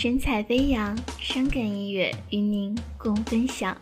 神采飞扬，伤感音乐与您共分享。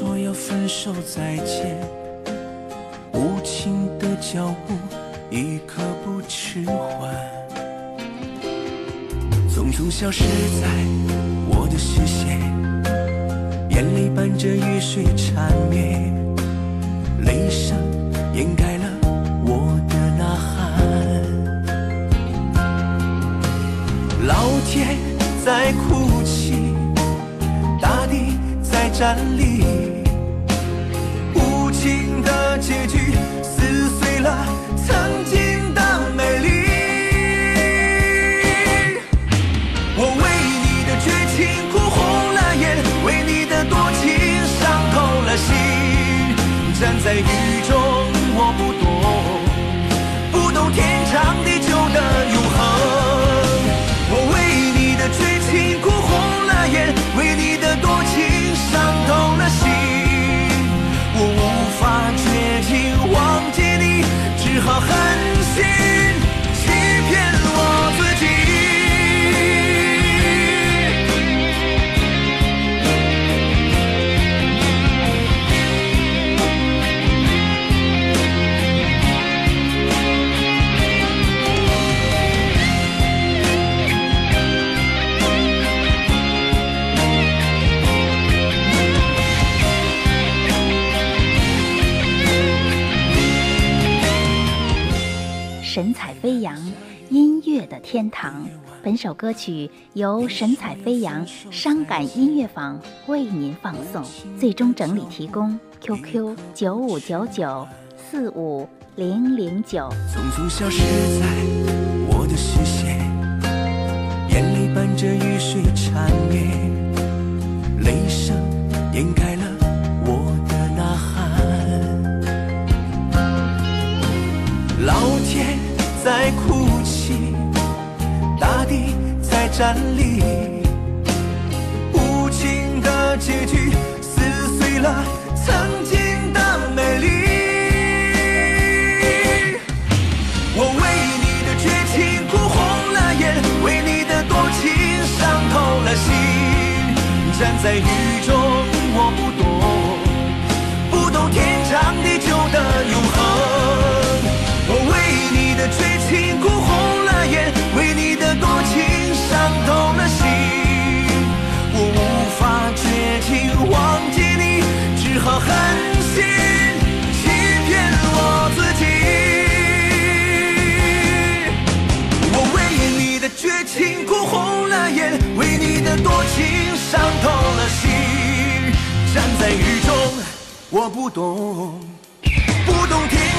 说要分手再见，无情的脚步一刻不迟缓，匆匆消失在我的视线，眼泪伴着雨水缠绵，泪声掩盖了我的呐喊。老天在哭泣，大地站立，无情的结局撕碎了曾经的美丽。我为你的绝情哭红了眼，为你的多情伤透了心。站在雨中，我不懂，神采飞扬，音乐的天堂。本首歌曲由神采飞扬伤感音乐坊为您放送，最终整理提供 QQ 九五九九四五零零九。匆匆消失在我的视线，眼泪伴着雨水缠绵，泪声掩盖站立，无情的结局撕碎了曾经的美丽。我为你的绝情哭红了眼，为你的多情伤透了心。站在雨中，我不懂不懂天